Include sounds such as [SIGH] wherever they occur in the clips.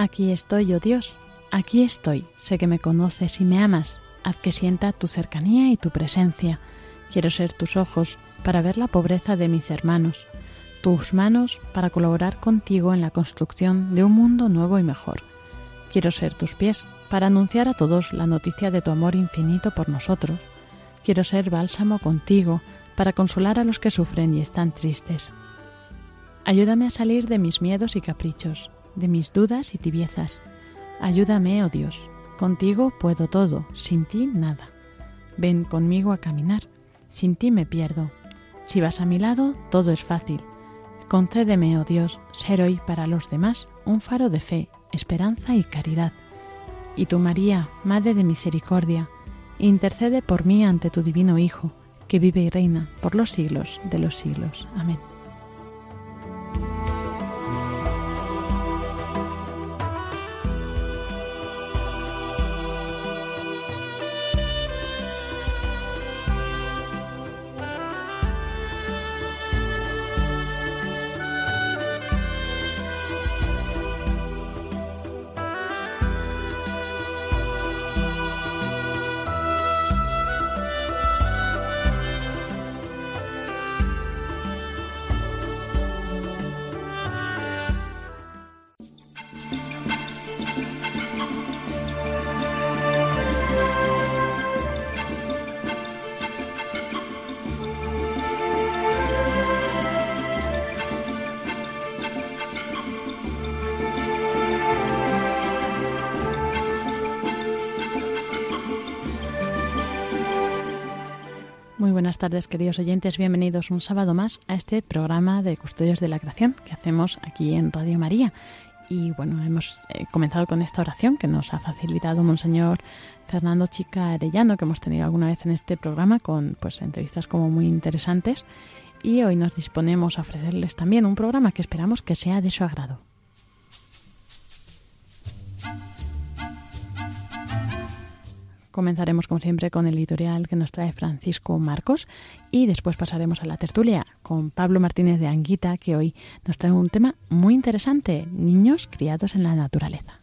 Aquí estoy, oh Dios, aquí estoy, sé que me conoces y me amas, haz que sienta tu cercanía y tu presencia. Quiero ser tus ojos para ver la pobreza de mis hermanos, tus manos para colaborar contigo en la construcción de un mundo nuevo y mejor. Quiero ser tus pies para anunciar a todos la noticia de tu amor infinito por nosotros. Quiero ser bálsamo contigo para consolar a los que sufren y están tristes. Ayúdame a salir de mis miedos y caprichos, de mis dudas y tibiezas. Ayúdame, oh Dios, contigo puedo todo, sin ti nada. Ven conmigo a caminar, sin ti me pierdo. Si vas a mi lado, todo es fácil. Concédeme, oh Dios, ser hoy para los demás un faro de fe, esperanza y caridad. Y tu María, Madre de Misericordia, intercede por mí ante tu Divino Hijo, que vive y reina por los siglos de los siglos. Amén. Tardes, queridos oyentes. Bienvenidos un sábado más a este programa de Custodios de la Creación que hacemos aquí en Radio María. Y bueno, hemos eh, comenzado con esta oración que nos ha facilitado Monseñor Fernando Chica Arellano, que hemos tenido alguna vez en este programa con pues entrevistas como muy interesantes. Y hoy nos disponemos a ofrecerles también un programa que esperamos que sea de su agrado. Comenzaremos, como siempre, con el editorial que nos trae Francisco Marcos y después pasaremos a la tertulia con Pablo Martínez de Anguita, que hoy nos trae un tema muy interesante, niños criados en la naturaleza.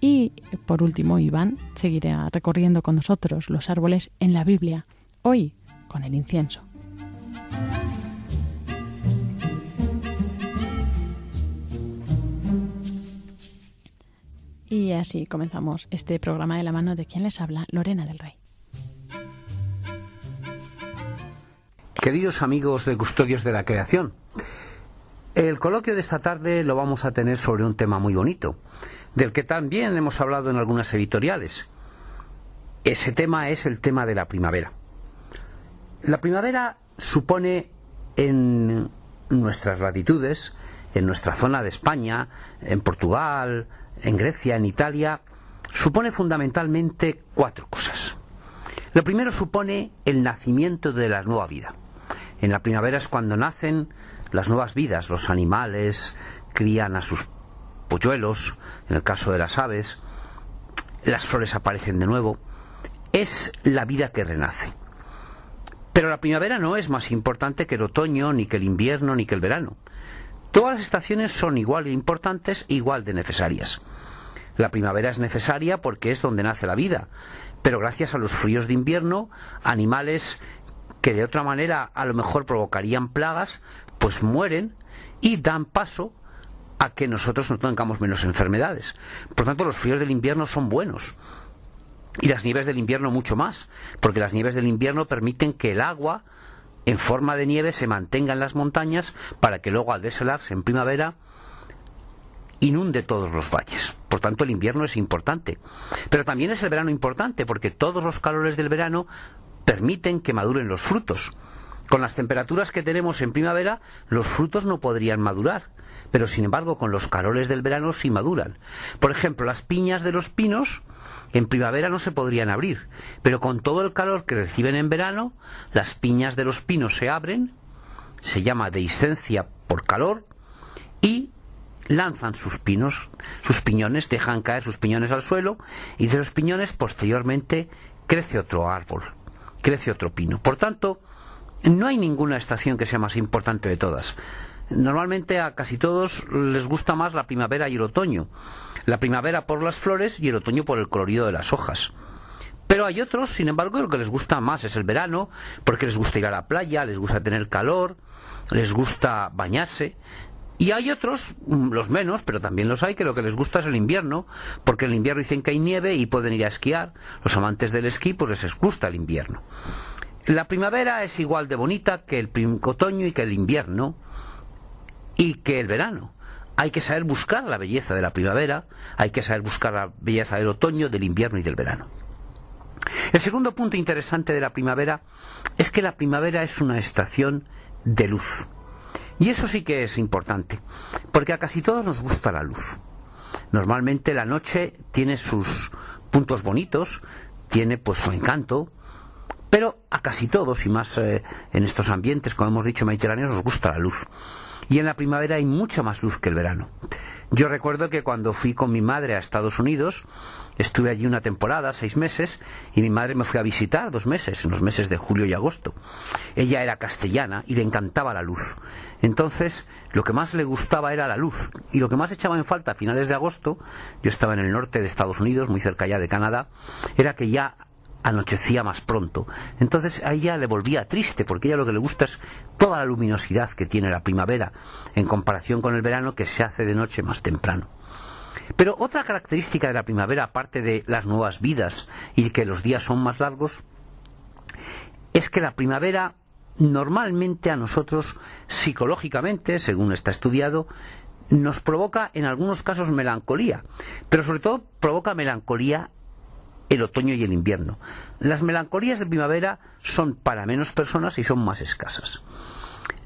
Y por último, Iván seguirá recorriendo con nosotros los árboles en la Biblia, hoy con el incienso. Y así comenzamos este programa de la mano de quien les habla, Lorena del Rey. Queridos amigos de Custodios de la Creación, El coloquio de esta tarde lo vamos a tener sobre un tema muy bonito, del que también hemos hablado en algunas editoriales. Ese tema es el tema de la primavera. La primavera supone en nuestras latitudes, en nuestra zona de España, en Portugal, en Grecia, en Italia, supone fundamentalmente cuatro cosas. Lo primero supone el nacimiento de la nueva vida. En la primavera es cuando nacen las nuevas vidas, los animales crían a sus polluelos, en el caso de las aves, las flores aparecen de nuevo, es la vida que renace. Pero la primavera no es más importante que el otoño, ni que el invierno, ni que el verano. Todas las estaciones son igual de importantes, igual de necesarias. La primavera es necesaria porque es donde nace la vida, pero gracias a los fríos de invierno, animales que de otra manera a lo mejor provocarían plagas, pues mueren y dan paso a que nosotros no tengamos menos enfermedades. Por tanto, los fríos del invierno son buenos. Y las nieves del invierno mucho más, porque las nieves del invierno permiten que el agua en forma de nieve se mantenga en las montañas para que luego al deshelarse en primavera inunde todos los valles. Por tanto, el invierno es importante. Pero también es el verano importante, porque todos los calores del verano permiten que maduren los frutos. Con las temperaturas que tenemos en primavera, los frutos no podrían madurar, pero sin embargo con los calores del verano sí maduran. Por ejemplo, las piñas de los pinos en primavera no se podrían abrir, pero con todo el calor que reciben en verano, las piñas de los pinos se abren, se llama dehiscencia por calor, y lanzan sus pinos, sus piñones, dejan caer sus piñones al suelo, y de los piñones posteriormente crece otro árbol crece otro pino. Por tanto, no hay ninguna estación que sea más importante de todas. Normalmente a casi todos les gusta más la primavera y el otoño. La primavera por las flores y el otoño por el colorido de las hojas. Pero hay otros, sin embargo, lo que les gusta más es el verano, porque les gusta ir a la playa, les gusta tener calor, les gusta bañarse. Y hay otros, mm, los menos, pero también los hay, que lo que les gusta es el invierno, porque en el invierno dicen que hay nieve y pueden ir a esquiar. Los amantes del esquí, pues les gusta el invierno. La primavera es igual de bonita que el otoño y que el invierno y que el verano. Hay que saber buscar la belleza de la primavera, hay que saber buscar la belleza del otoño, del invierno y del verano. El segundo punto interesante de la primavera es que la primavera es una estación de luz. Y eso sí que es importante, porque a casi todos nos gusta la luz. Normalmente la noche tiene sus puntos bonitos, tiene pues su encanto, pero a casi todos, y más eh, en estos ambientes, como hemos dicho, mediterráneos, nos gusta la luz. Y en la primavera hay mucha más luz que el verano. Yo recuerdo que cuando fui con mi madre a Estados Unidos, estuve allí una temporada, seis meses, y mi madre me fue a visitar dos meses, en los meses de julio y agosto. Ella era castellana y le encantaba la luz. Entonces, lo que más le gustaba era la luz. Y lo que más echaba en falta a finales de agosto, yo estaba en el norte de Estados Unidos, muy cerca ya de Canadá, era que ya anochecía más pronto. Entonces a ella le volvía triste, porque ella lo que le gusta es toda la luminosidad que tiene la primavera, en comparación con el verano que se hace de noche más temprano. Pero otra característica de la primavera, aparte de las nuevas vidas y que los días son más largos, es que la primavera normalmente a nosotros psicológicamente, según está estudiado, nos provoca en algunos casos melancolía, pero sobre todo provoca melancolía el otoño y el invierno. Las melancolías de primavera son para menos personas y son más escasas.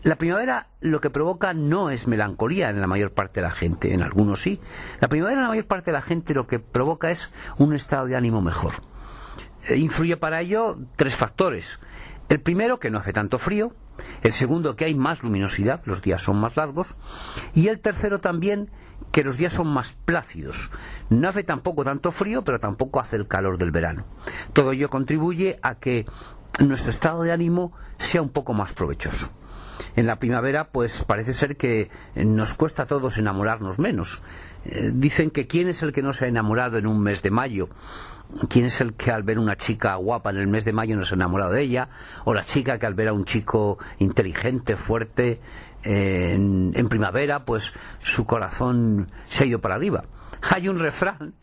La primavera lo que provoca no es melancolía en la mayor parte de la gente, en algunos sí. La primavera en la mayor parte de la gente lo que provoca es un estado de ánimo mejor. Eh, influye para ello tres factores. El primero, que no hace tanto frío. El segundo, que hay más luminosidad, los días son más largos. Y el tercero también, que los días son más plácidos. No hace tampoco tanto frío, pero tampoco hace el calor del verano. Todo ello contribuye a que nuestro estado de ánimo sea un poco más provechoso. En la primavera, pues parece ser que nos cuesta a todos enamorarnos menos. Eh, dicen que quién es el que no se ha enamorado en un mes de mayo. ¿Quién es el que al ver una chica guapa en el mes de mayo no se ha enamorado de ella? ¿O la chica que al ver a un chico inteligente, fuerte, eh, en, primavera, pues su corazón se ha ido para arriba? Hay un refrán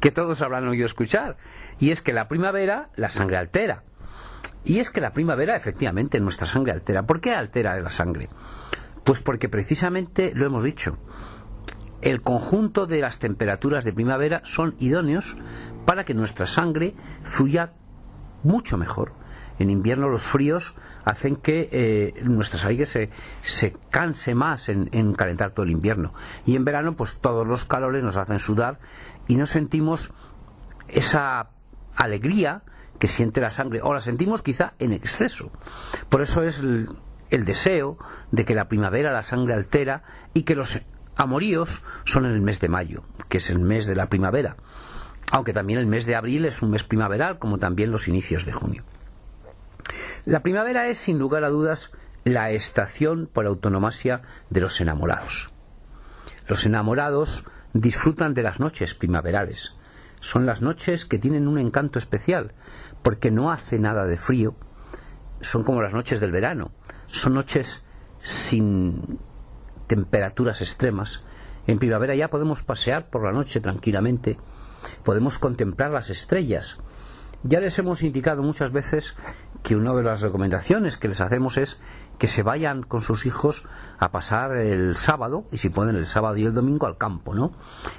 que todos habrán oído escuchar, y es que la primavera la sangre altera. Y es que la primavera efectivamente nuestra sangre altera. ¿Por qué altera la sangre? Pues porque precisamente lo hemos dicho, el conjunto de las temperaturas de primavera son idóneos para que nuestra sangre fluya mucho mejor. En invierno los fríos hacen que eh, nuestra sangre se, se canse más en, en, calentar todo el invierno. Y en verano, pues todos los calores nos hacen sudar y no sentimos esa alegría que siente la sangre, o la sentimos quizá en exceso. Por eso es el, el deseo de que la primavera la sangre altera y que los amoríos son en el mes de mayo, que es el mes de la primavera, aunque también el mes de abril es un mes primaveral, como también los inicios de junio. La primavera es, sin lugar a dudas, la estación por autonomasia de los enamorados. Los enamorados disfrutan de las noches primaverales. Son las noches que tienen un encanto especial, porque no hace nada de frío. Son como las noches del verano. Son noches sin temperaturas extremas. En primavera ya podemos pasear por la noche tranquilamente, podemos contemplar las estrellas. Ya les hemos indicado muchas veces que una de las recomendaciones que les hacemos es que se vayan con sus hijos a pasar el sábado, y si pueden el sábado y el domingo, al campo, ¿no?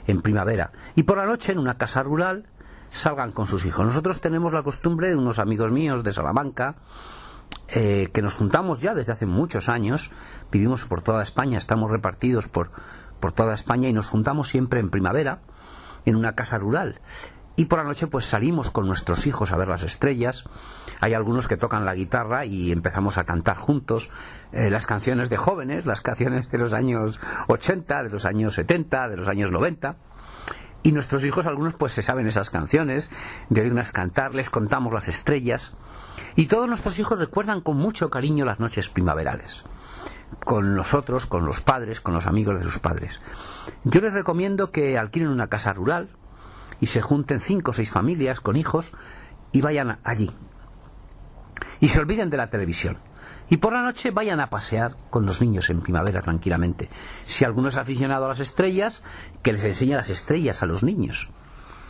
En primavera. Y por la noche, en una casa rural, salgan con sus hijos. Nosotros tenemos la costumbre de unos amigos míos de Salamanca, eh, que nos juntamos ya desde hace muchos años, vivimos por toda España, estamos repartidos por, por toda España y nos juntamos siempre en primavera en una casa rural. Y por la noche pues salimos con nuestros hijos a ver las estrellas. Hay algunos que tocan la guitarra y empezamos a cantar juntos eh, las canciones de jóvenes, las canciones de los años 80, de los años 70, de los años 90. Y nuestros hijos, algunos pues se saben esas canciones, de oírnos cantar, les contamos las estrellas. Y todos nuestros hijos recuerdan con mucho cariño las noches primaverales, con nosotros, con los padres, con los amigos de sus padres. Yo les recomiendo que alquilen una casa rural y se junten cinco o seis familias con hijos y vayan allí. Y se olviden de la televisión. Y por la noche vayan a pasear con los niños en primavera tranquilamente. Si alguno es aficionado a las estrellas, que les enseñe las estrellas a los niños.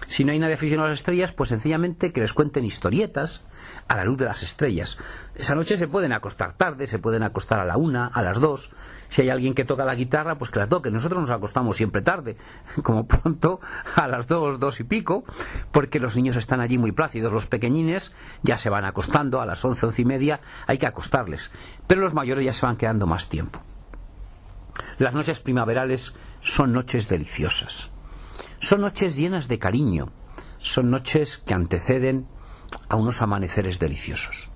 Si no hay nadie aficionado a las estrellas, pues sencillamente que les cuenten historietas a la luz de las estrellas. Esa noche se pueden acostar tarde, se pueden acostar a la una, a las dos. Si hay alguien que toca la guitarra, pues que la toque. Nosotros nos acostamos siempre tarde, [LAUGHS] como pronto a las dos, dos y pico, porque los niños están allí muy plácidos. Los pequeñines ya se van acostando a las once, once y media, hay que acostarles. Pero los mayores ya se van quedando más tiempo. Las noches primaverales son noches deliciosas son noches llenas de cariño, son noches que anteceden a unos amaneceres deliciosos.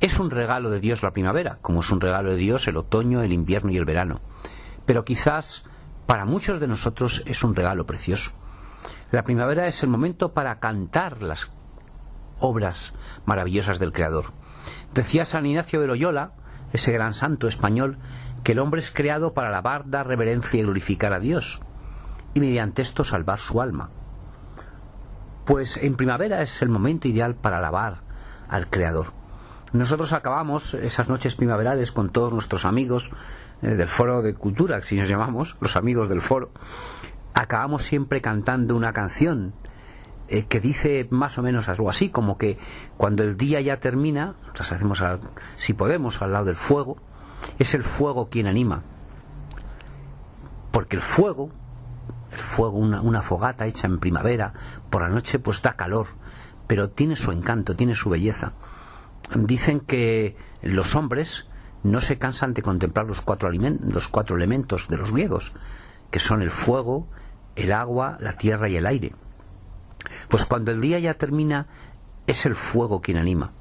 Es un regalo de Dios la primavera, como es un regalo de Dios el otoño, el invierno y el verano. Pero quizás para muchos de nosotros es un regalo precioso. La primavera es el momento para cantar las obras maravillosas del Creador. Decía San Ignacio de Loyola, ese gran santo español, que el hombre es creado para alabar, dar reverencia y glorificar a Dios y mediante esto salvar su alma. Pues en primavera es el momento ideal para alabar al Creador. Nosotros acabamos esas noches primaverales con todos nuestros amigos eh, del Foro de Cultura, si nos llamamos, los amigos del Foro. Acabamos siempre cantando una canción eh, que dice más o menos algo así, como que cuando el día ya termina, nos hacemos, si podemos, al lado del fuego, es el fuego quien anima. Porque el fuego fuego, una, fogata hecha en primavera, por la noche pues da calor, pero tiene su encanto, tiene su belleza. Dicen que los hombres no se cansan de contemplar los cuatro, los cuatro elementos de los griegos, que son el fuego, el agua, la tierra y el aire. Pues cuando el día ya termina, es el fuego quien anima.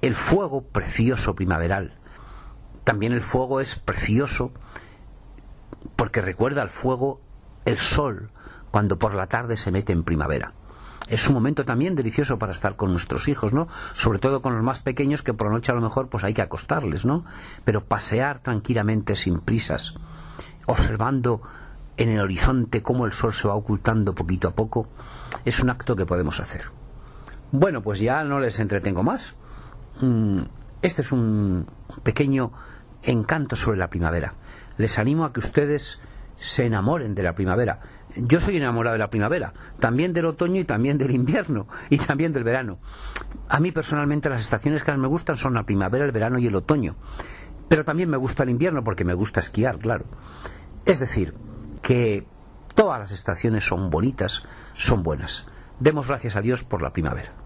El fuego precioso primaveral. También el fuego es precioso porque recuerda al fuego el sol cuando por la tarde se mete en primavera. Es un momento también delicioso para estar con nuestros hijos, ¿no? Sobre todo con los más pequeños que por la noche a lo mejor pues hay que acostarles, ¿no? Pero pasear tranquilamente sin prisas, observando en el horizonte cómo el sol se va ocultando poquito a poco, es un acto que podemos hacer. Bueno, pues ya no les entretengo más. Mm, este es un pequeño encanto sobre la primavera les animo a que ustedes se enamoren de la primavera. Yo soy enamorado de la primavera, también del otoño y también del invierno y también del verano. A mí personalmente las estaciones que más me gustan son la primavera, el verano y el otoño. Pero también me gusta el invierno porque me gusta esquiar, claro. Es decir, que todas las estaciones son bonitas, son buenas. Demos gracias a Dios por la primavera.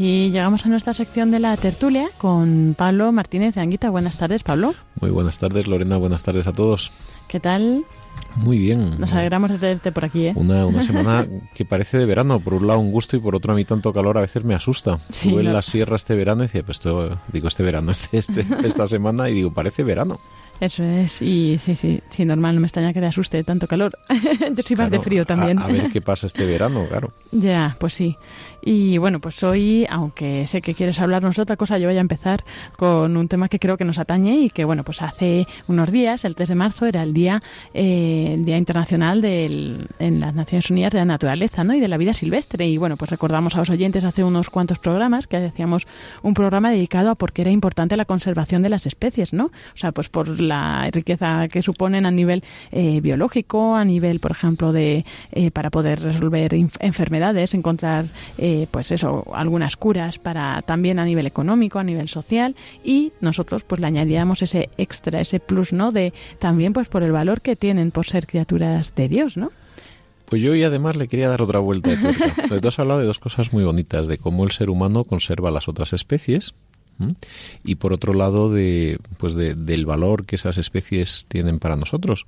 Y llegamos a nuestra sección de la tertulia con Pablo Martínez de Anguita. Buenas tardes, Pablo. Muy buenas tardes, Lorena. Buenas tardes a todos. ¿Qué tal? Muy bien. Nos alegramos de tenerte por aquí, ¿eh? Una, una [LAUGHS] semana que parece de verano. Por un lado un gusto y por otro a mí tanto calor a veces me asusta. Sí, Estuve en la sierra este verano y decía, pues esto, digo este verano, [LAUGHS] este, este, esta semana y digo, parece verano. Eso es. Y sí, sí, sí, normal, no me extraña que te asuste tanto calor. [LAUGHS] Yo soy más de frío a- también. A, ver qué pasa este verano, claro. [LAUGHS] Ya, pues sí. Y bueno, pues hoy, aunque sé que quieres hablarnos de otra cosa, yo voy a empezar con un tema que creo que nos atañe y que, bueno, pues hace unos días, el 3 de marzo, era el Día, eh, el día Internacional del, en las Naciones Unidas de la Naturaleza ¿no? y de la Vida Silvestre. Y bueno, pues recordamos a los oyentes hace unos cuantos programas que hacíamos un programa dedicado a por qué era importante la conservación de las especies, ¿no? O sea, pues por la riqueza que suponen a nivel eh, biológico, a nivel, por ejemplo, de eh, para poder resolver enfermedades, encontrar, eh, pues eso, algunas curas para también a nivel económico, a nivel social y nosotros pues le añadíamos ese extra, ese plus, ¿no? De también pues por el valor que tienen por ser criaturas de Dios, ¿no? Pues yo y además le quería dar otra vuelta de tuerca. [LAUGHS] Tú has hablado de dos cosas muy bonitas, de cómo el ser humano conserva las otras especies y por otro lado de, pues de- del valor que esas especies tienen para nosotros.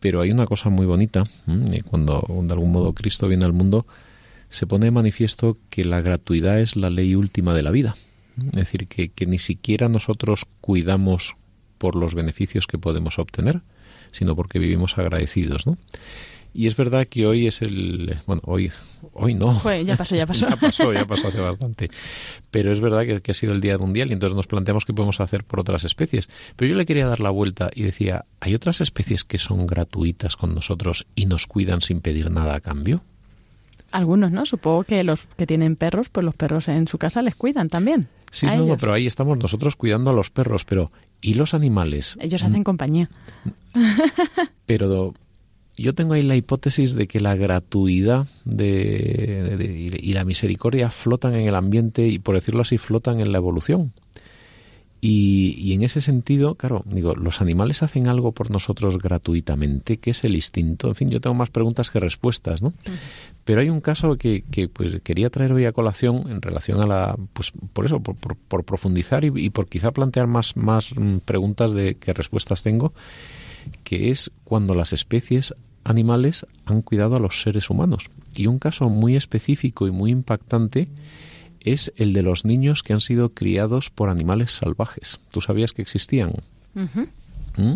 Pero hay una cosa muy bonita, cuando de algún modo Cristo viene al mundo, se pone de manifiesto que la gratuidad es la ley última de la vida. Es decir, que, que ni siquiera nosotros cuidamos por los beneficios que podemos obtener, sino porque vivimos agradecidos, ¿no? Y es verdad que hoy es el... Bueno, hoy, hoy no. Ya pasó, ya pasó. [LAUGHS] ya pasó, ya pasó hace bastante. Pero es verdad que, que ha sido el Día Mundial y entonces nos planteamos qué podemos hacer por otras especies. Pero yo le quería dar la vuelta y decía, ¿hay otras especies que son gratuitas con nosotros y nos cuidan sin pedir nada a cambio? Algunos, ¿no? Supongo que los que tienen perros, pues los perros en su casa les cuidan también. Sí, no, no, pero ahí estamos nosotros cuidando a los perros, pero ¿y los animales? Ellos hacen compañía. Pero yo tengo ahí la hipótesis de que la gratuidad de, de- y la misericordia flotan en el ambiente y, por decirlo así, flotan en la evolución. Y, y en ese sentido, claro, digo, los animales hacen algo por nosotros gratuitamente, ¿qué es el instinto? En fin, yo tengo más preguntas que respuestas, ¿no? Pero hay un caso que, que, pues quería traer hoy a colación en relación a la, pues por eso, por, por- por profundizar y, y por quizá plantear más, más mm, preguntas de que respuestas tengo, que es cuando las especies animales han cuidado a los seres humanos. Y un caso muy específico y muy impactante es el de los niños que han sido criados por animales salvajes. ¿Tú sabías que existían? ¿Mm?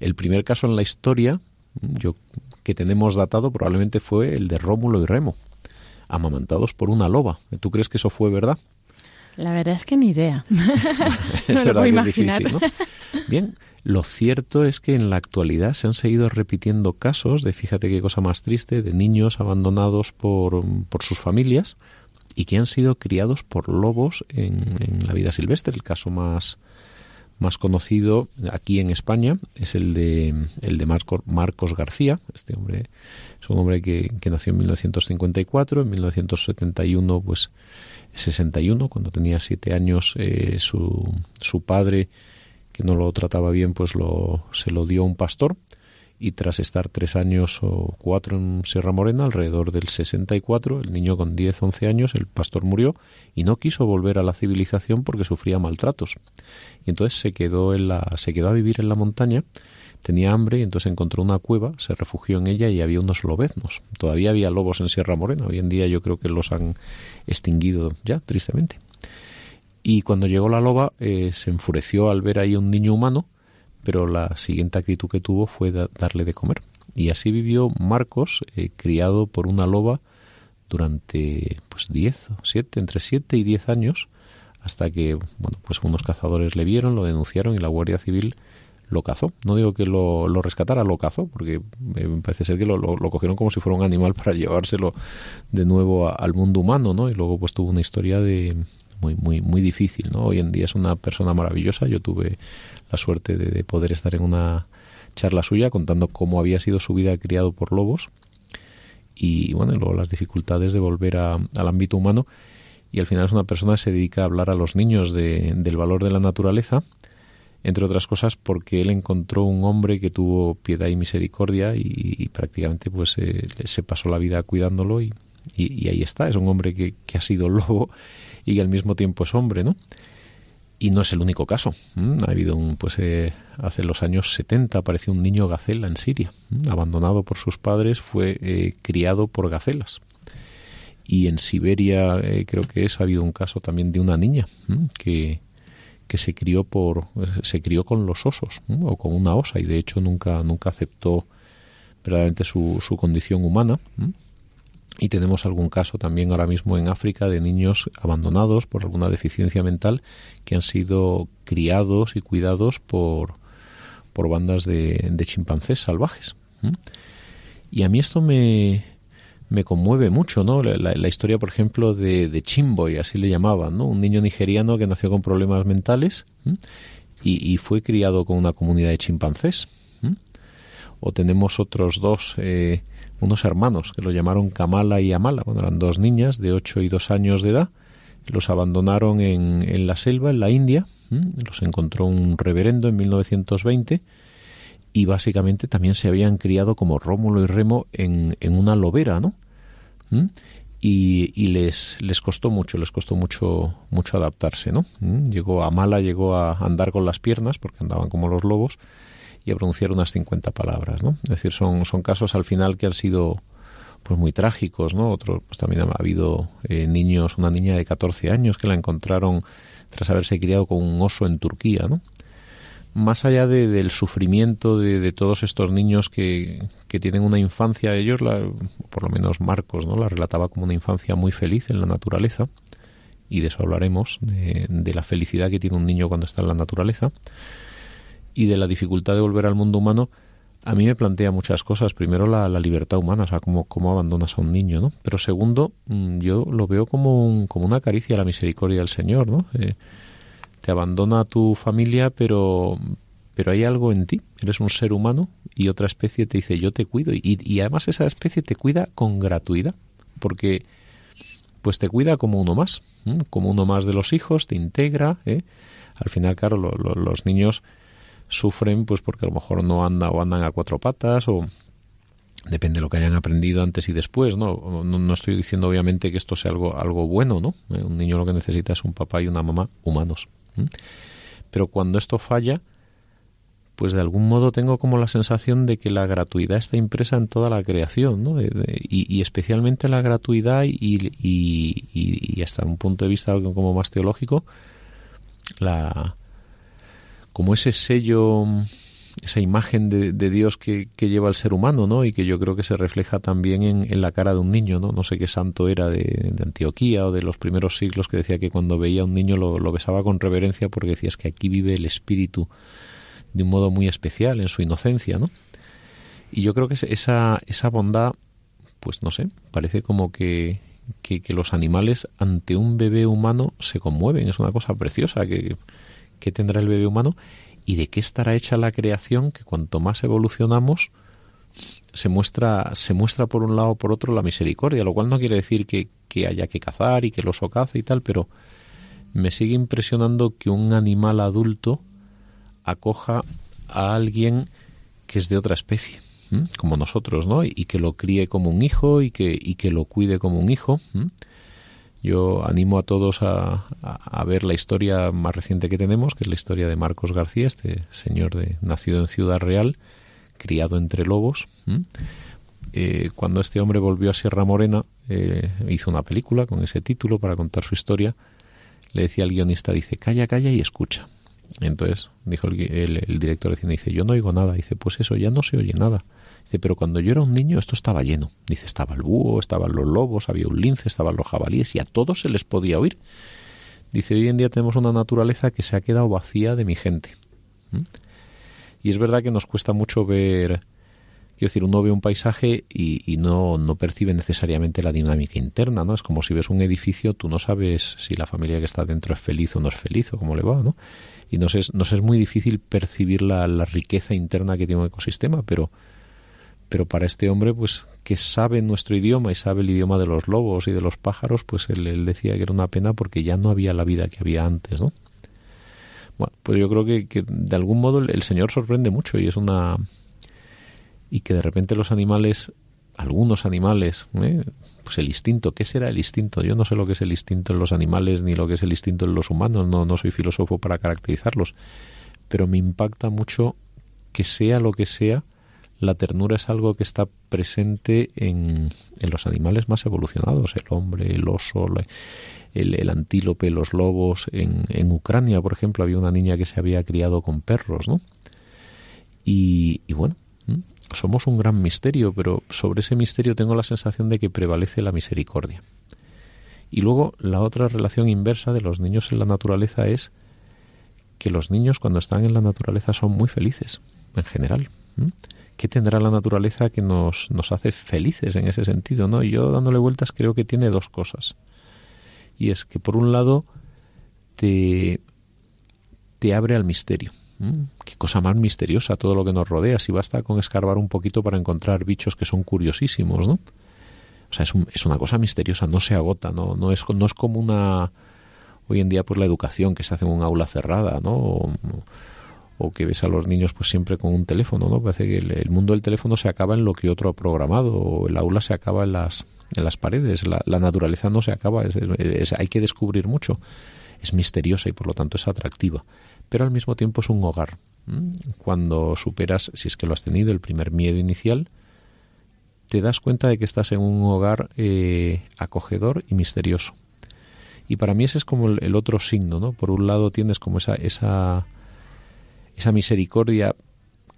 El primer caso en la historia yo, que tenemos datado probablemente fue el de Rómulo y Remo, amamantados por una loba. ¿Tú crees que eso fue verdad? La verdad es que ni idea. [LAUGHS] [LAUGHS] es no lo verdad puedo que es imaginar. difícil, ¿no? Bien, lo cierto es que en la actualidad se han seguido repitiendo casos de, fíjate qué cosa más triste, de niños abandonados por, por sus familias y que han sido criados por lobos en, en la vida silvestre. El caso más, más conocido aquí en España es el de, el de Marco- Marcos García. Este hombre es un hombre que, que nació en 1954, en 1971, pues 61, cuando tenía siete años, eh, su, su padre, no lo trataba bien, pues lo, se lo dio a un pastor y tras estar tres años o cuatro en Sierra Morena, alrededor del 64, el niño con 10, 11 años, el pastor murió y no quiso volver a la civilización porque sufría maltratos. Y entonces se quedó, en la, se quedó a vivir en la montaña, tenía hambre y entonces encontró una cueva, se refugió en ella y había unos lobeznos. Todavía había lobos en Sierra Morena, hoy en día yo creo que los han extinguido ya, tristemente. Y cuando llegó la loba eh, se enfureció al ver ahí un niño humano, pero la siguiente actitud que tuvo fue darle de comer. Y así vivió Marcos, eh, criado por una loba durante pues 10, 7, entre 7 y 10 años, hasta que bueno, pues unos cazadores le vieron, lo denunciaron y la Guardia Civil lo cazó. No digo que lo, lo rescatara, lo cazó, porque me parece ser que lo, lo, cogieron como si fuera un animal [LAUGHS] para llevárselo de nuevo al mundo humano, ¿no? Y luego pues tuvo una historia de muy muy muy difícil, ¿no? Hoy en día es una persona maravillosa. Yo tuve la suerte de, poder estar en una charla suya contando cómo había sido su vida criado por lobos y bueno, luego las dificultades de volver al ámbito humano y al final es una persona que se dedica a hablar a los niños de, del valor de la naturaleza entre otras cosas porque él encontró un hombre que tuvo piedad y misericordia y, prácticamente pues eh, se pasó la vida cuidándolo y, y, ahí está, es un hombre que, que, ha sido lobo y al mismo tiempo es hombre, ¿no? Y no es el único caso. Ha habido un, pues eh, hace los años 70 apareció un niño gacela en Siria, abandonado por sus padres, fue eh, criado por gacelas. Y en Siberia creo que es ha habido un caso también de una niña que, que se crió por se crió con los osos o con una osa y de hecho nunca nunca aceptó verdaderamente su, su condición humana y tenemos algún caso también ahora mismo en África de niños abandonados por alguna deficiencia mental que han sido criados y cuidados por por bandas de, de chimpancés salvajes y a mí esto me me conmueve mucho, ¿no? La, historia, por ejemplo, de, de, Chimboy, así le llamaban, ¿no? Un niño nigeriano que nació con problemas mentales y, fue criado con una comunidad de chimpancés. O tenemos otros dos, eh, unos hermanos que lo llamaron Kamala y Amala. Bueno, eran dos niñas de 8 y 2 años de edad. Los abandonaron en, en la selva, en la India. Los encontró un reverendo en 1920 y básicamente también se habían criado como Rómulo y Remo en, en una lobera, ¿no? Y, y, les, les costó mucho, les costó mucho, mucho adaptarse, ¿no? Llegó a Mala, llegó a andar con las piernas, porque andaban como los lobos, y pronunciar unas 50 palabras, ¿no? Es decir, son, son casos al final que han sido pues muy trágicos, ¿no? Otros, pues también ha habido eh, niños, una niña de 14 años que la encontraron tras haberse criado con un oso en Turquía, ¿no? más allá de, del sufrimiento de, de, todos estos niños que, que tienen una infancia, ellos, la, por lo menos Marcos, ¿no? la relataba como una infancia muy feliz en la naturaleza, y de eso hablaremos, de, de, la felicidad que tiene un niño cuando está en la naturaleza, y de la dificultad de volver al mundo humano, a mí me plantea muchas cosas. Primero, la, libertad humana, o sea, cómo, cómo, abandonas a un niño, ¿no? Pero segundo, mm, yo lo veo como, un, como una caricia a la misericordia del Señor, ¿no? Eh, te abandona tu familia, pero, pero hay algo en ti, eres un ser humano y otra especie te dice yo te cuido y, y además esa especie te cuida con gratuidad, porque pues te cuida como uno más, como uno más de los hijos, te integra, ¿eh? al final claro los niños sufren pues porque a lo mejor no andan o andan a cuatro patas o depende de lo que hayan aprendido antes y después, ¿no? No, estoy diciendo obviamente que esto sea algo, algo bueno, ¿no? Eh, un niño lo que necesita es un papá y una mamá humanos. Pero cuando esto falla, pues de algún modo tengo como la sensación de que la gratuidad está impresa en toda la creación, ¿no? y, especialmente la gratuidad y, y, y, hasta un punto de vista como más teológico, la como ese sello esa imagen de, Dios que, lleva el ser humano, ¿no? Y que yo creo que se refleja también en, la cara de un niño, ¿no? No sé qué santo era de, Antioquía o de los primeros siglos que decía que cuando veía a un niño lo, besaba con reverencia porque decía es que aquí vive el espíritu de un modo muy especial, en su inocencia, ¿no? Y yo creo que esa, esa bondad, pues no sé, parece como que, que, los animales ante un bebé humano se conmueven, es una cosa preciosa que tendrá el bebé humano y de qué estará hecha la creación que cuanto más evolucionamos se muestra se muestra por un lado o por otro la misericordia lo cual no quiere decir que, que haya que cazar y que los cace y tal pero me sigue impresionando que un animal adulto acoja a alguien que es de otra especie como nosotros no y, que lo críe como un hijo y que y que lo cuide como un hijo Yo animo a todos a, ver la historia más reciente que tenemos, que es la historia de Marcos García, este señor de nacido en Ciudad Real, criado entre lobos. Eh, cuando este hombre volvió a Sierra Morena, eh, hizo una película con ese título para contar su historia. Le decía al guionista, dice, calla, calla y escucha. Entonces dijo el, el, director de cine, dice, yo no oigo nada. Dice, pues eso, ya no se oye nada. Dice, pero cuando yo era un niño esto estaba lleno. Dice, estaba el búho, estaban los lobos, había un lince, estaban los jabalíes y a todos se les podía oír. Dice, hoy en día tenemos una naturaleza que se ha quedado vacía de mi gente. Y es verdad que nos cuesta mucho ver, quiero decir, uno ve un paisaje y, no, no percibe necesariamente la dinámica interna, ¿no? Es como si ves un edificio, tú no sabes si la familia que está dentro es feliz o no es feliz o cómo le va, ¿no? Y nos es, es muy difícil percibir la, la riqueza interna que tiene un ecosistema, pero pero para este hombre, pues que sabe nuestro idioma y sabe el idioma de los lobos y de los pájaros, pues él, decía que era una pena porque ya no había la vida que había antes, ¿no? Bueno, pues yo creo que, de algún modo el, Señor sorprende mucho y es una... y que de repente los animales, algunos animales, ¿eh? pues el instinto, ¿qué será el instinto? Yo no sé lo que es el instinto en los animales ni lo que es el instinto en los humanos, no, no soy filósofo para caracterizarlos, pero me impacta mucho que sea lo que sea, la ternura es algo que está presente en, los animales más evolucionados, el hombre, el oso, el, antílope, los lobos. En, en, Ucrania, por ejemplo, había una niña que se había criado con perros, ¿no? Y, y bueno, somos un gran misterio, pero sobre ese misterio tengo la sensación de que prevalece la misericordia. Y luego la otra relación inversa de los niños en la naturaleza es que los niños cuando están en la naturaleza son muy felices, en general. ¿Qué tendrá la naturaleza que nos, nos hace felices en ese sentido? ¿no? Yo dándole vueltas creo que tiene dos cosas. Y es que por un lado te, te abre al misterio. Qué cosa más misteriosa todo lo que nos rodea. Si basta con escarbar un poquito para encontrar bichos que son curiosísimos, ¿no? O sea, es, es una cosa misteriosa, no se agota, ¿no? No es, no es como una... Hoy en día, pues la educación que se hace en un aula cerrada, ¿no? Que ves a los niños pues siempre con un teléfono, ¿no? Parece que el, mundo del teléfono se acaba en lo que otro ha programado, o el aula se acaba en las, en las paredes, la, naturaleza no se acaba, hay que descubrir mucho. Es misteriosa y por lo tanto es atractiva, pero al mismo tiempo es un hogar. Cuando superas, si es que lo has tenido, el primer miedo inicial, te das cuenta de que estás en un hogar eh, acogedor y misterioso. Y para mí ese es como el, el, otro signo, ¿no? Por un lado tienes como esa, esa esa misericordia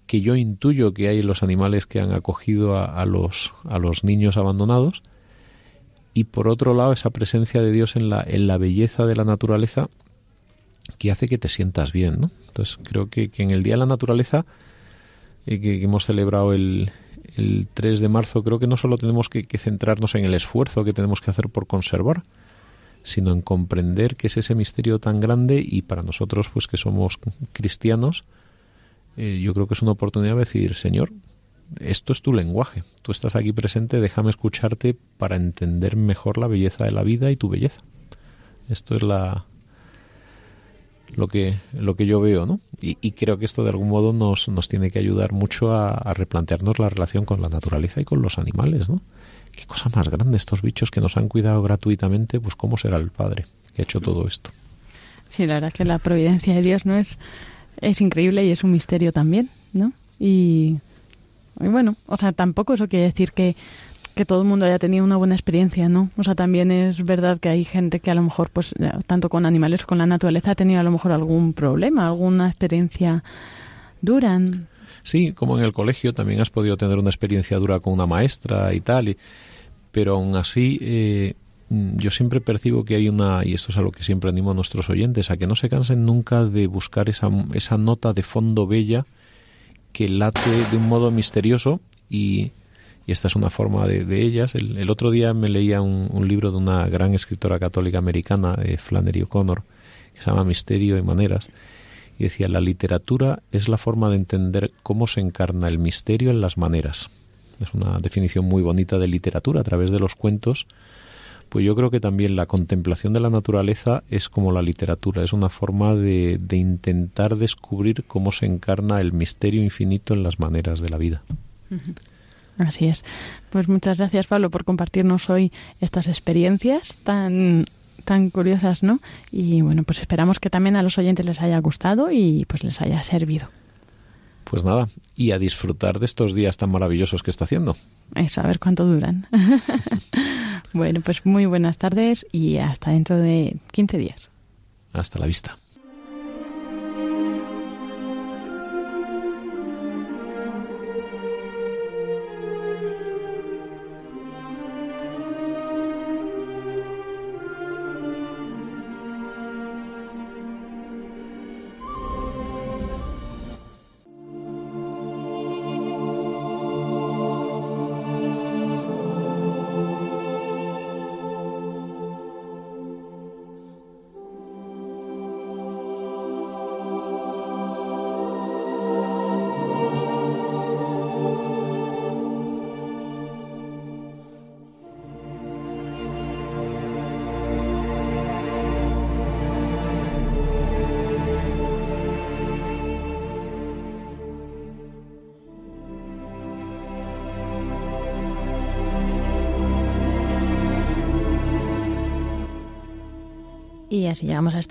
que yo intuyo que hay en los animales que han acogido a, los, a los niños abandonados y por otro lado esa presencia de Dios en la, en la belleza de la naturaleza que hace que te sientas bien. ¿no? Entonces creo que, en el Día de la Naturaleza eh, que, hemos celebrado el, el 3 de marzo, creo que no solo tenemos que, que centrarnos en el esfuerzo que tenemos que hacer por conservar, sino en comprender que es ese misterio tan grande y para nosotros, pues que somos cristianos, eh, yo creo que es una oportunidad de decir, Señor, esto es tu lenguaje, tú estás aquí presente, déjame escucharte para entender mejor la belleza de la vida y tu belleza. Esto es la lo que lo que yo veo, ¿no? Y, creo que esto de algún modo nos, nos tiene que ayudar mucho a, a replantearnos la relación con la naturaleza y con los animales, ¿no? Qué cosa más grande estos bichos que nos han cuidado gratuitamente, pues cómo será el Padre que ha hecho todo esto. Sí, la verdad es que la providencia de Dios no es es increíble y es un misterio también, ¿no? Y, bueno, o sea, tampoco eso quiere decir que que todo el mundo haya tenido una buena experiencia, ¿no? O sea, también es verdad que hay gente que a lo mejor, pues, tanto con animales como con la naturaleza, ha tenido a lo mejor algún problema, alguna experiencia dura. Sí, como en el colegio también has podido tener una experiencia dura con una maestra y tal, pero aún así eh, yo siempre percibo que hay una, y esto es a lo que siempre animo a nuestros oyentes, a que no se cansen nunca de buscar esa, esa nota de fondo bella que late de un modo misterioso y, y esta es una forma de, de ellas. El, otro día me leía un, un, libro de una gran escritora católica americana, de Flannery O'Connor, que se llama Misterio y Maneras, y decía, la literatura es la forma de entender cómo se encarna el misterio en las maneras. Es una definición muy bonita de literatura a través de los cuentos. Pues yo creo que también la contemplación de la naturaleza es como la literatura, es una forma de, de intentar descubrir cómo se encarna el misterio infinito en las maneras de la vida. Así es. Pues muchas gracias, Pablo, por compartirnos hoy estas experiencias tan tan curiosas, ¿no? Y bueno, pues esperamos que también a los oyentes les haya gustado y pues les haya servido. Pues nada, y a disfrutar de estos días tan maravillosos que está haciendo. Eso, a ver cuánto duran. [LAUGHS] bueno, pues muy buenas tardes y hasta dentro de 15 días. Hasta la vista.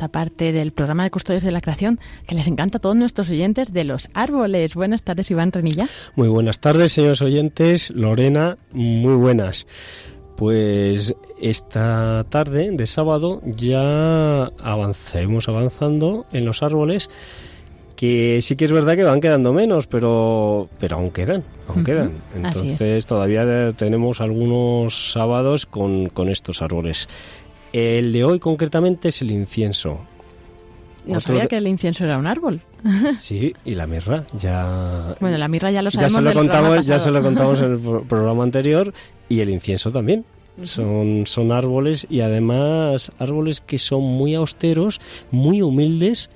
Esta parte del programa de Custodios de la Creación que les encanta a todos nuestros oyentes de los árboles. Buenas tardes, Iván Renilla. Muy buenas tardes, señores oyentes. Lorena, muy buenas. Pues esta tarde de sábado ya avancemos avanzando en los árboles que sí que es verdad que van quedando menos, pero pero aún quedan, aún quedan. Entonces todavía tenemos algunos sábados con, con estos árboles. El de hoy concretamente es el incienso. No sabía que el incienso era un árbol. [LAUGHS] Sí, y la mirra, ya... Bueno, la mirra ya lo sabemos ya se lo contamos, Ya se lo contamos en el [LAUGHS] programa anterior, y el incienso también. Son, son árboles y además árboles que son muy austeros, muy humildes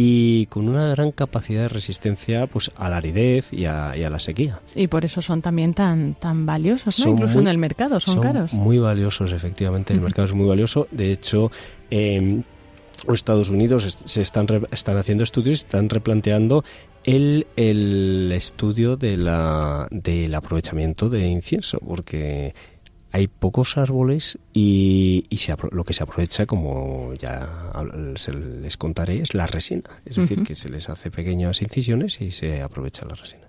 y con una gran capacidad de resistencia pues a la aridez y a, la sequía. Y por eso son también tan tan valiosos, ¿no? Incluso en el mercado son, caros. Muy valiosos, efectivamente. El mercado es muy valioso. De hecho, en Estados Unidos se están, están haciendo estudios, están replanteando el, el estudio de la, del aprovechamiento de incienso, porque hay pocos árboles y, lo que se aprovecha, como ya se les contaré, es la resina. Es decir, que se les hace pequeñas incisiones y se aprovecha la resina.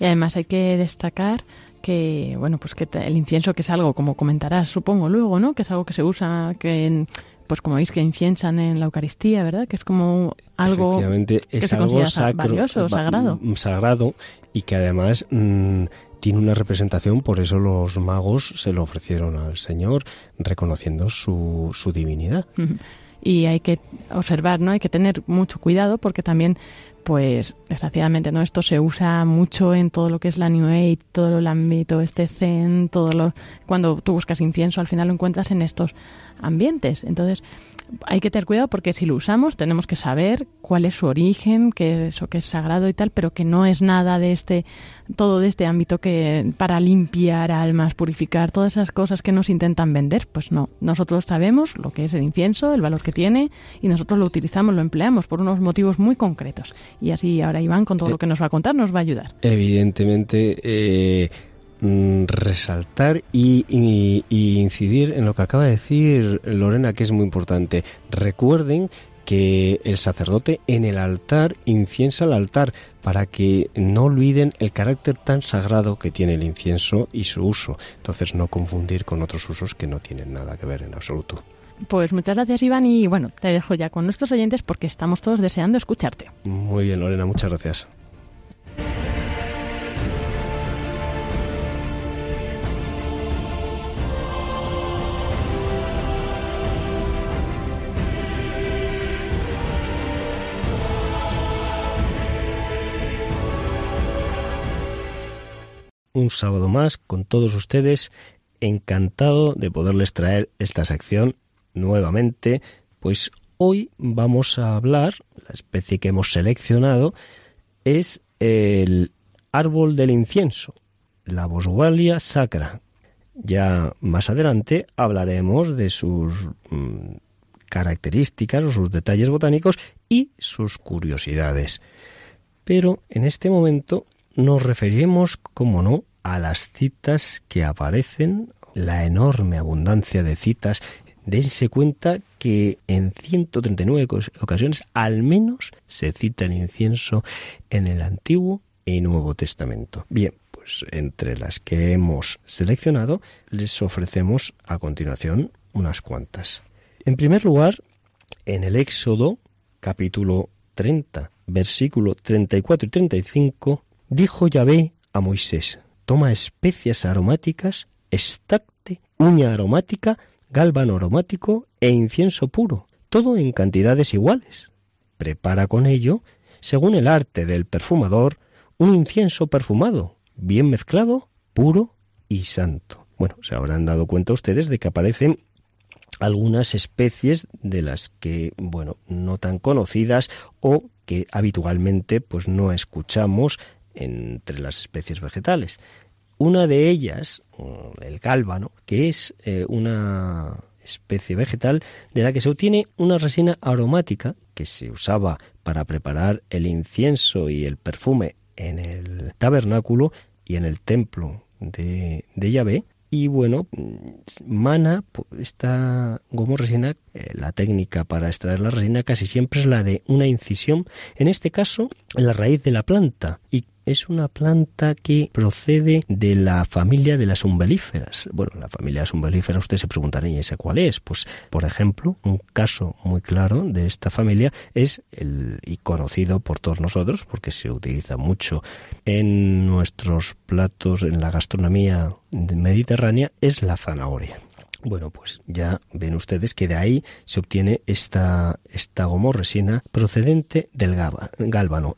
Y además hay que destacar que, bueno, pues que el incienso, que es algo, como comentarás, supongo luego, ¿no? Que es algo que se usa, que pues como veis que inciensan en la Eucaristía, ¿verdad? Que es como algo Efectivamente, es algo sacro, sagrado. Sagrado y que además mm, tiene una representación, por eso los magos se lo ofrecieron al Señor, reconociendo su, su divinidad. Y hay que observar, ¿no? Hay que tener mucho cuidado porque también pues desgraciadamente no esto se usa mucho en todo lo que es la New Age, todo el ámbito este zen, todo lo cuando tú buscas incienso al final lo encuentras en estos ambientes. Entonces, hay que tener cuidado porque si lo usamos tenemos que saber cuál es su origen, que eso que es sagrado y tal, pero que no es nada de este todo de este ámbito que para limpiar almas, purificar todas esas cosas que nos intentan vender, pues no. Nosotros sabemos lo que es el incienso, el valor que tiene y nosotros lo utilizamos, lo empleamos por unos motivos muy concretos. Y así ahora Iván con todo lo que nos va a contar nos va a ayudar. Evidentemente eh Mm, resaltar y, incidir en lo que acaba de decir Lorena, que es muy importante. Recuerden que el sacerdote en el altar inciensa el altar para que no olviden el carácter tan sagrado que tiene el incienso y su uso. Entonces no confundir con otros usos que no tienen nada que ver en absoluto. Pues muchas gracias Iván y bueno, te dejo ya con nuestros oyentes porque estamos todos deseando escucharte. Muy bien Lorena, muchas gracias. Un sábado más con todos ustedes. Encantado de poderles traer esta sección nuevamente. Pues hoy vamos a hablar, la especie que hemos seleccionado es el árbol del incienso, la Boswellia sacra. Ya más adelante hablaremos de sus mm, características o sus detalles botánicos y sus curiosidades. Pero en este momento nos referiremos, como no, a las citas que aparecen, la enorme abundancia de citas, dense cuenta que en 139 ocasiones al menos se cita el incienso en el Antiguo y Nuevo Testamento. Bien, pues entre las que hemos seleccionado les ofrecemos a continuación unas cuantas. En primer lugar, en el Éxodo, capítulo 30, versículo 34 y 35, dijo Yahvé a Moisés, toma especias aromáticas, estacte, uña aromática, gálbano aromático e incienso puro, todo en cantidades iguales. Prepara con ello, según el arte del perfumador, un incienso perfumado, bien mezclado, puro y santo. Bueno, se habrán dado cuenta ustedes de que aparecen algunas especies de las que, bueno, no tan conocidas o que habitualmente pues no escuchamos entre las especies vegetales. Una de ellas, el gálbano, que es eh, una especie vegetal de la que se obtiene una resina aromática que se usaba para preparar el incienso y el perfume en el tabernáculo y en el templo de, de Yahvé, y bueno, mana, esta resina, eh, la técnica para extraer la resina casi siempre es la de una incisión, en este caso en la raíz de la planta, y es una planta que procede de la familia de las umbelíferas. Bueno, la familia de las umbelíferas, usted se preguntará, ¿y ese cuál es? Pues, por ejemplo, un caso muy claro de esta familia es el y conocido por todos nosotros, porque se utiliza mucho en nuestros platos, en la gastronomía mediterránea, es la zanahoria. Bueno, pues ya ven ustedes que de ahí se obtiene esta, esta gomorresina procedente del gálbano.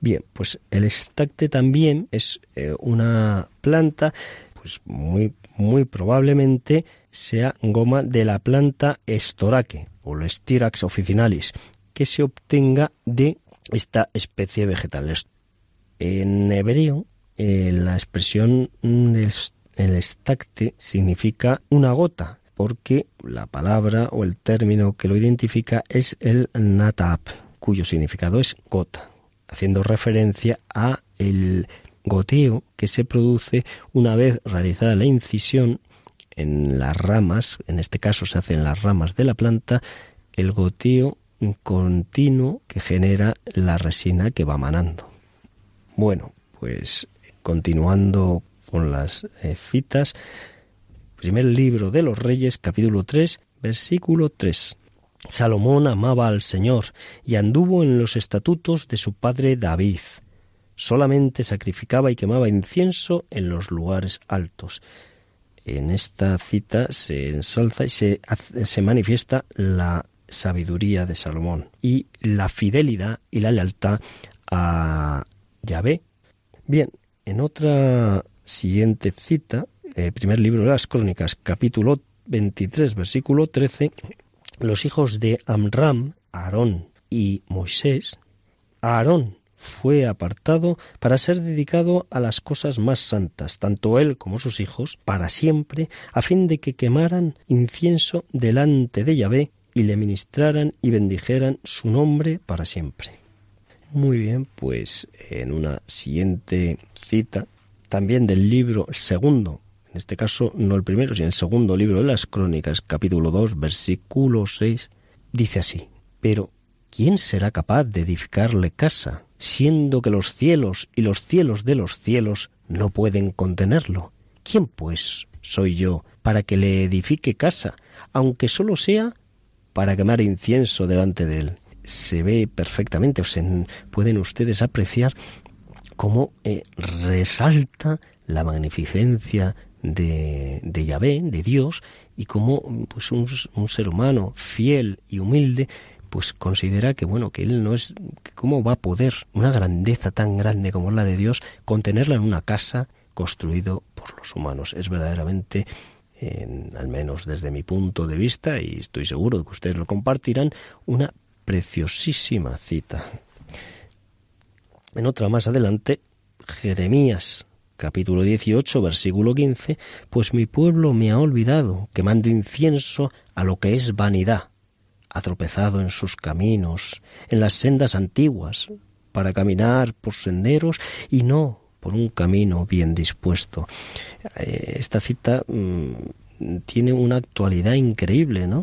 Bien, pues el estacte también es eh, una planta, pues muy, muy probablemente sea goma de la planta estoraque o el Stirax officinalis, que se obtenga de esta especie vegetal. En hebreo, eh, la expresión del el estacte significa una gota, porque la palabra o el término que lo identifica es el natab, cuyo significado es gota haciendo referencia a el goteo que se produce una vez realizada la incisión en las ramas, en este caso se hace en las ramas de la planta, el goteo continuo que genera la resina que va manando. Bueno, pues continuando con las eh, citas, primer libro de los Reyes, capítulo 3, versículo 3. Salomón amaba al Señor y anduvo en los estatutos de su padre David. Solamente sacrificaba y quemaba incienso en los lugares altos. En esta cita se ensalza y se, se manifiesta la sabiduría de Salomón y la fidelidad y la lealtad a Yahvé. Bien, en otra siguiente cita, el primer libro de las Crónicas, capítulo 23, versículo 13, los hijos de Amram, Aarón y Moisés, Aarón fue apartado para ser dedicado a las cosas más santas, tanto él como sus hijos, para siempre, a fin de que quemaran incienso delante de Yahvé y le ministraran y bendijeran su nombre para siempre. Muy bien, pues en una siguiente cita, también del libro segundo en este caso no el primero, sino el segundo libro de las Crónicas, capítulo 2, versículo 6, dice así, pero ¿quién será capaz de edificarle casa, siendo que los cielos y los cielos de los cielos no pueden contenerlo? ¿Quién pues soy yo para que le edifique casa, aunque solo sea para quemar incienso delante de él? Se ve perfectamente, pueden ustedes apreciar cómo eh, resalta la magnificencia de, de Yahvé, de Dios, y como pues un, ser humano fiel y humilde pues considera que bueno que él no es cómo va a poder una grandeza tan grande como la de Dios contenerla en una casa construido por los humanos. Es verdaderamente al menos desde mi punto de vista y estoy seguro de que ustedes lo compartirán una preciosísima cita. En otra más adelante Jeremías capítulo 18, versículo 15, pues mi pueblo me ha olvidado, quemando incienso a lo que es vanidad, ha tropezado en sus caminos, en las sendas antiguas, para caminar por senderos y no por un camino bien dispuesto. Eh, esta cita mm, tiene una actualidad increíble, ¿no?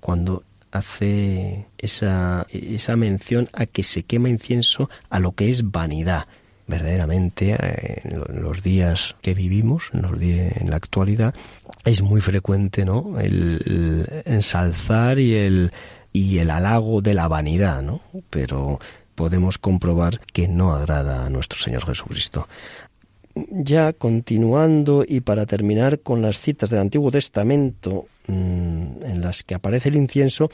cuando hace esa, esa mención a que se quema incienso a lo que es vanidad verdaderamente eh, en los días que vivimos, en, los días, en la actualidad, es muy frecuente ¿no? el, ensalzar y el, y el halago de la vanidad, ¿no? pero podemos comprobar que no agrada a nuestro Señor Jesucristo. Ya continuando y para terminar con las citas del Antiguo Testamento mm, en las que aparece el incienso,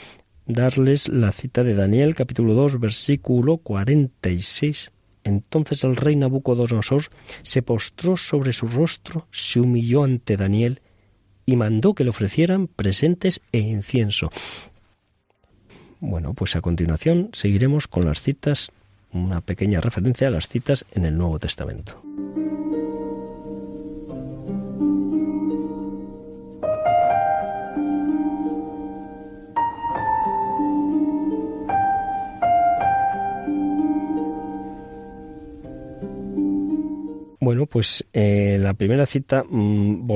darles la cita de Daniel capítulo 2 versículo 46 entonces el rey Nabucodonosor se postró sobre su rostro, se humilló ante Daniel y mandó que le ofrecieran presentes e incienso. Bueno, pues a continuación seguiremos con las citas, una pequeña referencia a las citas en el Nuevo Testamento. Bueno, pues eh, la primera cita mm,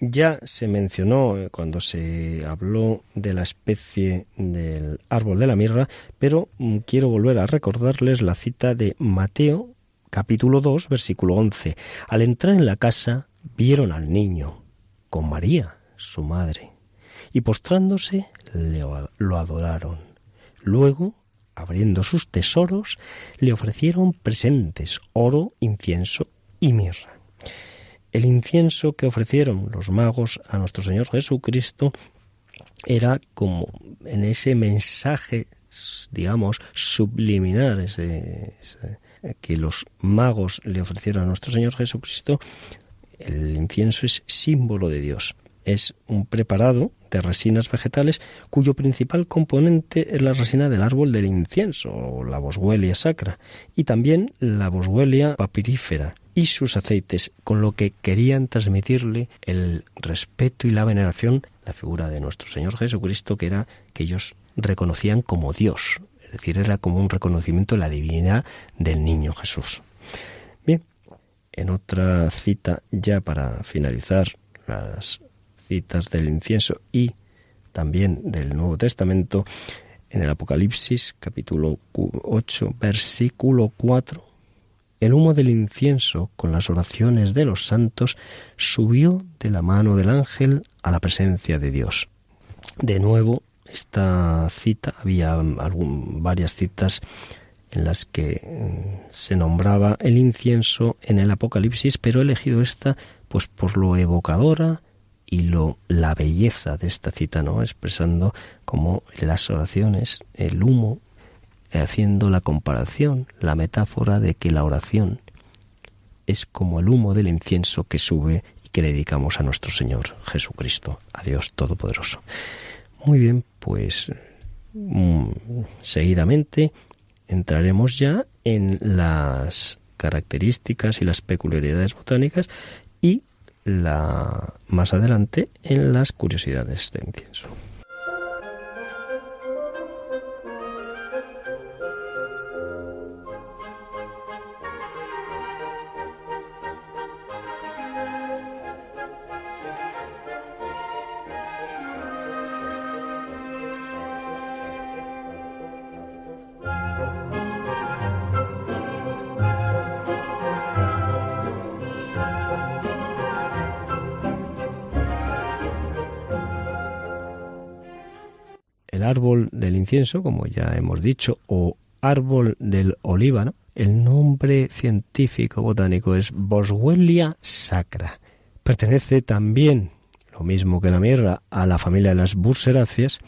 ya se mencionó eh, cuando se habló de la especie del árbol de la mirra, pero mm, quiero volver a recordarles la cita de Mateo capítulo 2 versículo 11. Al entrar en la casa vieron al niño con María, su madre, y postrándose lo adoraron. Luego abriendo sus tesoros, le ofrecieron presentes, oro, incienso y mirra. El incienso que ofrecieron los magos a nuestro Señor Jesucristo era como en ese mensaje, digamos, subliminar, ese, que los magos le ofrecieron a nuestro Señor Jesucristo, el incienso es símbolo de Dios es un preparado de resinas vegetales cuyo principal componente es la resina del árbol del incienso, o la boswellia sacra, y también la boswellia papirífera y sus aceites, con lo que querían transmitirle el respeto y la veneración la figura de nuestro Señor Jesucristo, que era que ellos reconocían como Dios, es decir, era como un reconocimiento de la divinidad del niño Jesús. Bien, en otra cita ya para finalizar las citas del incienso y también del Nuevo Testamento, en el Apocalipsis capítulo 8 versículo 4, el humo del incienso con las oraciones de los santos subió de la mano del ángel a la presencia de Dios. De nuevo, esta cita, había varias citas en las que mm, se nombraba el incienso en el Apocalipsis, pero he elegido esta pues por lo evocadora y lo, la belleza de esta cita, ¿no? expresando como las oraciones, el humo, haciendo la comparación, la metáfora de que la oración es como el humo del incienso que sube y que le dedicamos a nuestro Señor Jesucristo, a Dios Todopoderoso. Muy bien, pues mm, seguidamente entraremos ya en las características y las peculiaridades botánicas la más adelante en las curiosidades de incienso. Árbol del incienso, como ya hemos dicho, o árbol del olíbano, el nombre científico botánico es Boswellia sacra. Pertenece también, lo mismo que la mirra, a la familia de las burseráceas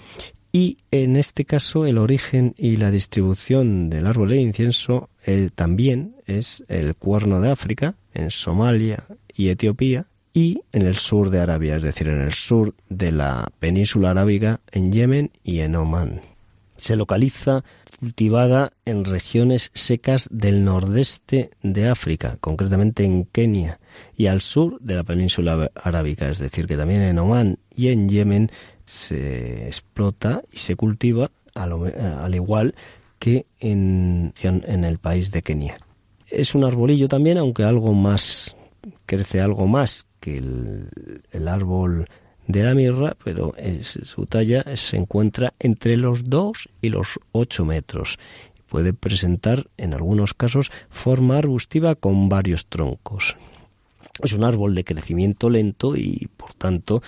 y en este caso el origen y la distribución del árbol del incienso eh, también es el cuerno de África, en Somalia y Etiopía, y en el sur de Arabia, es decir, en el sur de la península arábiga, en Yemen y en Omán. Se localiza cultivada en regiones secas del nordeste de África, concretamente en Kenia, y al sur de la península arábiga, es decir, que también en Omán y en Yemen se explota y se cultiva al, igual que en, en el país de Kenia. Es un arbolillo también, aunque algo más, crece algo más que el, árbol de la mirra, pero su talla se encuentra entre los 2 y los 8 metros. Puede presentar, en algunos casos, forma arbustiva con varios troncos. Es un árbol de crecimiento lento y, por tanto,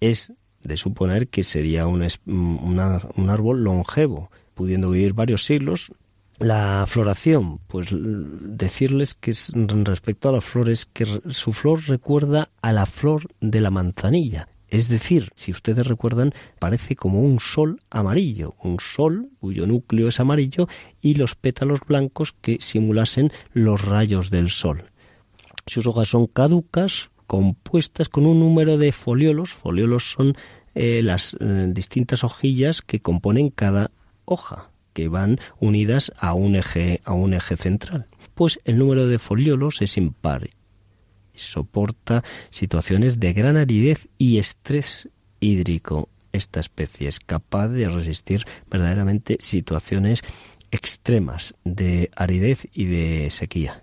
es de suponer que sería un, un árbol longevo, pudiendo vivir varios siglos. La floración, pues decirles que es, respecto a las flores, que su flor recuerda a la flor de la manzanilla. Es decir, si ustedes recuerdan, parece como un sol amarillo, un sol cuyo núcleo es amarillo y los pétalos blancos que simulasen los rayos del sol. Sus hojas son caducas, compuestas con un número de foliolos. Foliolos son eh, las eh, distintas hojillas que componen cada hoja, que van unidas a un eje, a un eje central. Pues el número de foliolos es impar soporta situaciones de gran aridez y estrés hídrico. Esta especie es capaz de resistir verdaderamente situaciones extremas de aridez y de sequía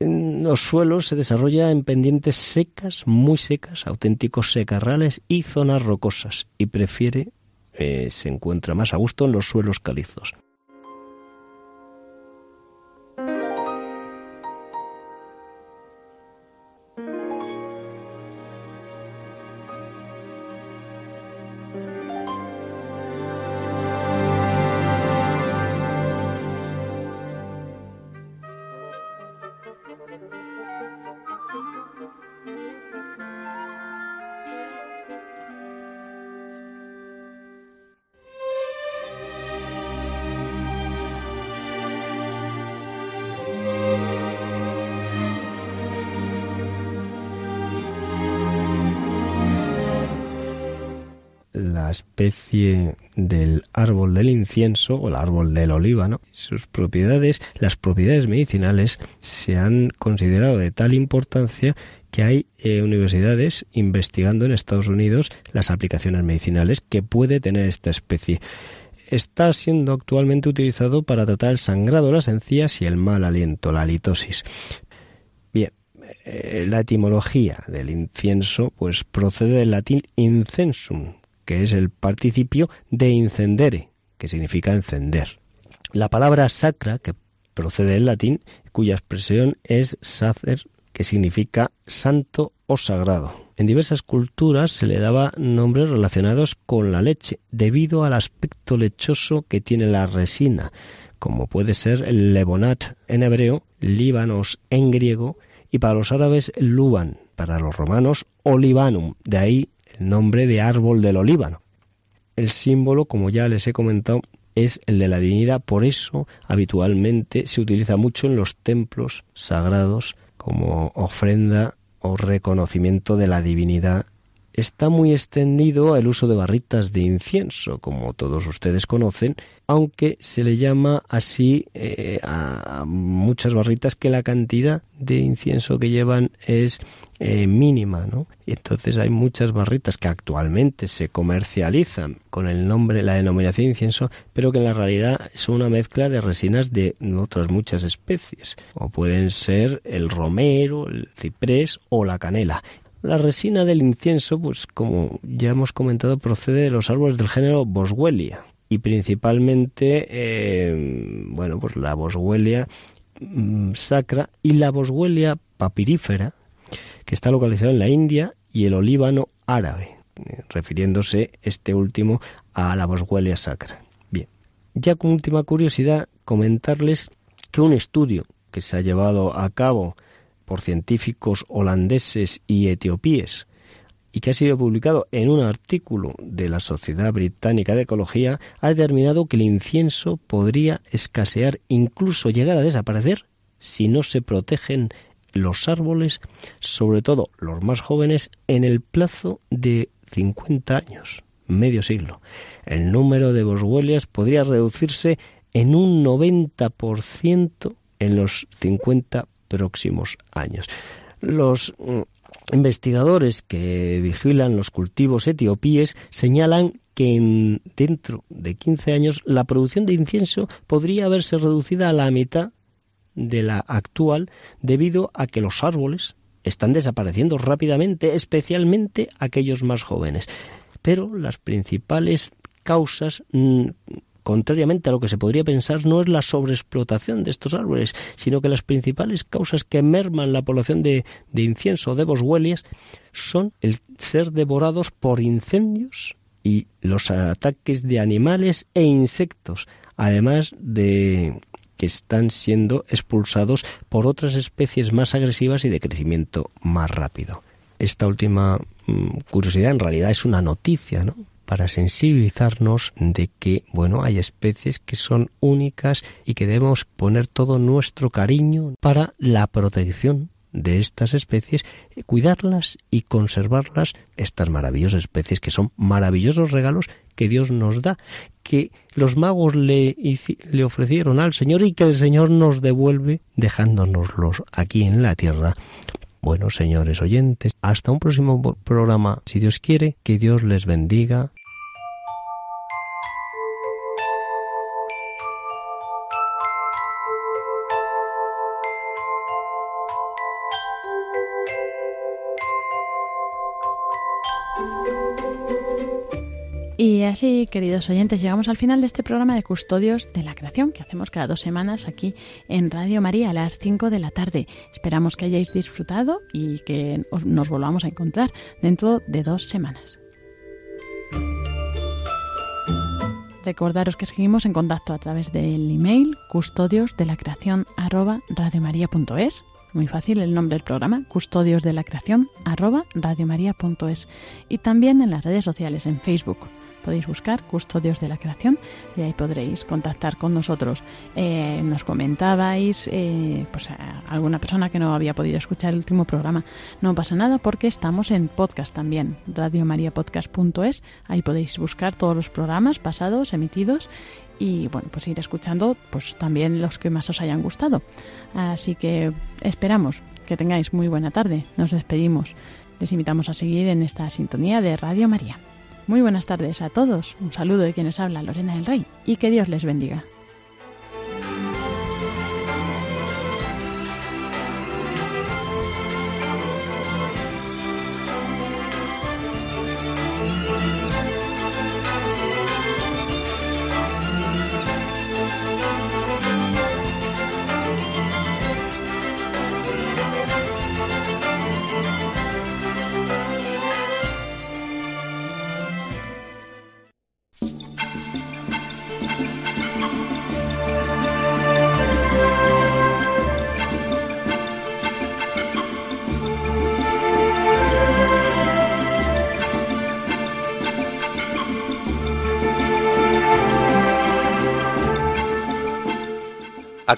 los suelos se desarrolla en pendientes secas, muy secas, auténticos secarrales y zonas rocosas, y prefiere, eh, se encuentra más a gusto en los suelos calizos. Especie del árbol del incienso o el árbol del olíbano. Sus propiedades, las propiedades medicinales, se han considerado de tal importancia que hay eh, universidades investigando en Estados Unidos las aplicaciones medicinales que puede tener esta especie. Está siendo actualmente utilizado para tratar el sangrado, las encías y el mal aliento, la halitosis. Bien, eh, la etimología del incienso pues procede del latín incensum, que es el participio de incendere, que significa encender. La palabra sacra, que procede del latín, cuya expresión es sacer, que significa santo o sagrado. En diversas culturas se le daba nombres relacionados con la leche, debido al aspecto lechoso que tiene la resina, como puede ser lebonat en hebreo, líbanos en griego, y para los árabes luban, para los romanos olivanum, de ahí nombre de árbol del olíbano. El símbolo, como ya les he comentado, es el de la divinidad, por eso habitualmente se utiliza mucho en los templos sagrados como ofrenda o reconocimiento de la divinidad está muy extendido el uso de barritas de incienso, como todos ustedes conocen, aunque se le llama así eh, a muchas barritas que la cantidad de incienso que llevan es eh, mínima, ¿no? Y entonces hay muchas barritas que actualmente se comercializan con el nombre, la denominación de incienso, pero que en la realidad son una mezcla de resinas de otras muchas especies, o pueden ser el romero, el ciprés o la canela. La resina del incienso, pues como ya hemos comentado, procede de los árboles del género Boswellia y principalmente, eh, bueno, pues la Boswellia mm, sacra y la Boswellia papirífera, que está localizada en la India, y el olíbano árabe, eh, refiriéndose este último a la Boswellia sacra. Bien, ya como última curiosidad, comentarles que un estudio que se ha llevado a cabo por científicos holandeses y etiopíes y que ha sido publicado en un artículo de la Sociedad Británica de Ecología, ha determinado que el incienso podría escasear, incluso llegar a desaparecer, si no se protegen los árboles, sobre todo los más jóvenes, en el plazo de 50 años, medio siglo. El número de boswellias podría reducirse en un 90% en los 50 próximos años. Los mm, investigadores que vigilan los cultivos etiopíes señalan que en, dentro de 15 años la producción de incienso podría haberse reducida a la mitad de la actual debido a que los árboles están desapareciendo rápidamente, especialmente aquellos más jóvenes. Pero las principales causas mm, contrariamente a lo que se podría pensar, no es la sobreexplotación de estos árboles, sino que las principales causas que merman la población de, incienso de boswellias son el ser devorados por incendios y los ataques de animales e insectos, además de que están siendo expulsados por otras especies más agresivas y de crecimiento más rápido. Esta última mm, curiosidad en realidad es una noticia, ¿no? Para sensibilizarnos de que, bueno, hay especies que son únicas y que debemos poner todo nuestro cariño para la protección de estas especies, cuidarlas y conservarlas, estas maravillosas especies que son maravillosos regalos que Dios nos da, que los magos le, le ofrecieron al Señor y que el Señor nos devuelve dejándonoslos aquí en la tierra bueno, señores oyentes, hasta un próximo programa, si Dios quiere, que Dios les bendiga. Y así, queridos oyentes, llegamos al final de este programa de Custodios de la Creación que hacemos cada dos semanas aquí en Radio María a las 5 de la tarde. Esperamos que hayáis disfrutado y que nos volvamos a encontrar dentro de dos semanas. Recordaros que seguimos en contacto a través del email custodios de la creación muy fácil el nombre del programa, Custodios de la Creación. Y también en las redes sociales, en Facebook, podéis buscar Custodios de la Creación y ahí podréis contactar con nosotros. Eh, nos comentabais, eh, pues alguna persona que no había podido escuchar el último programa, no pasa nada porque estamos en podcast también, radiomariapodcast.es, ahí podéis buscar todos los programas pasados, emitidos y bueno, pues ir escuchando pues también los que más os hayan gustado. Así que esperamos que tengáis muy buena tarde. Nos despedimos. Les invitamos a seguir en esta sintonía de Radio María. Muy buenas tardes a todos. Un saludo de quienes habla Lorena del Rey y que Dios les bendiga.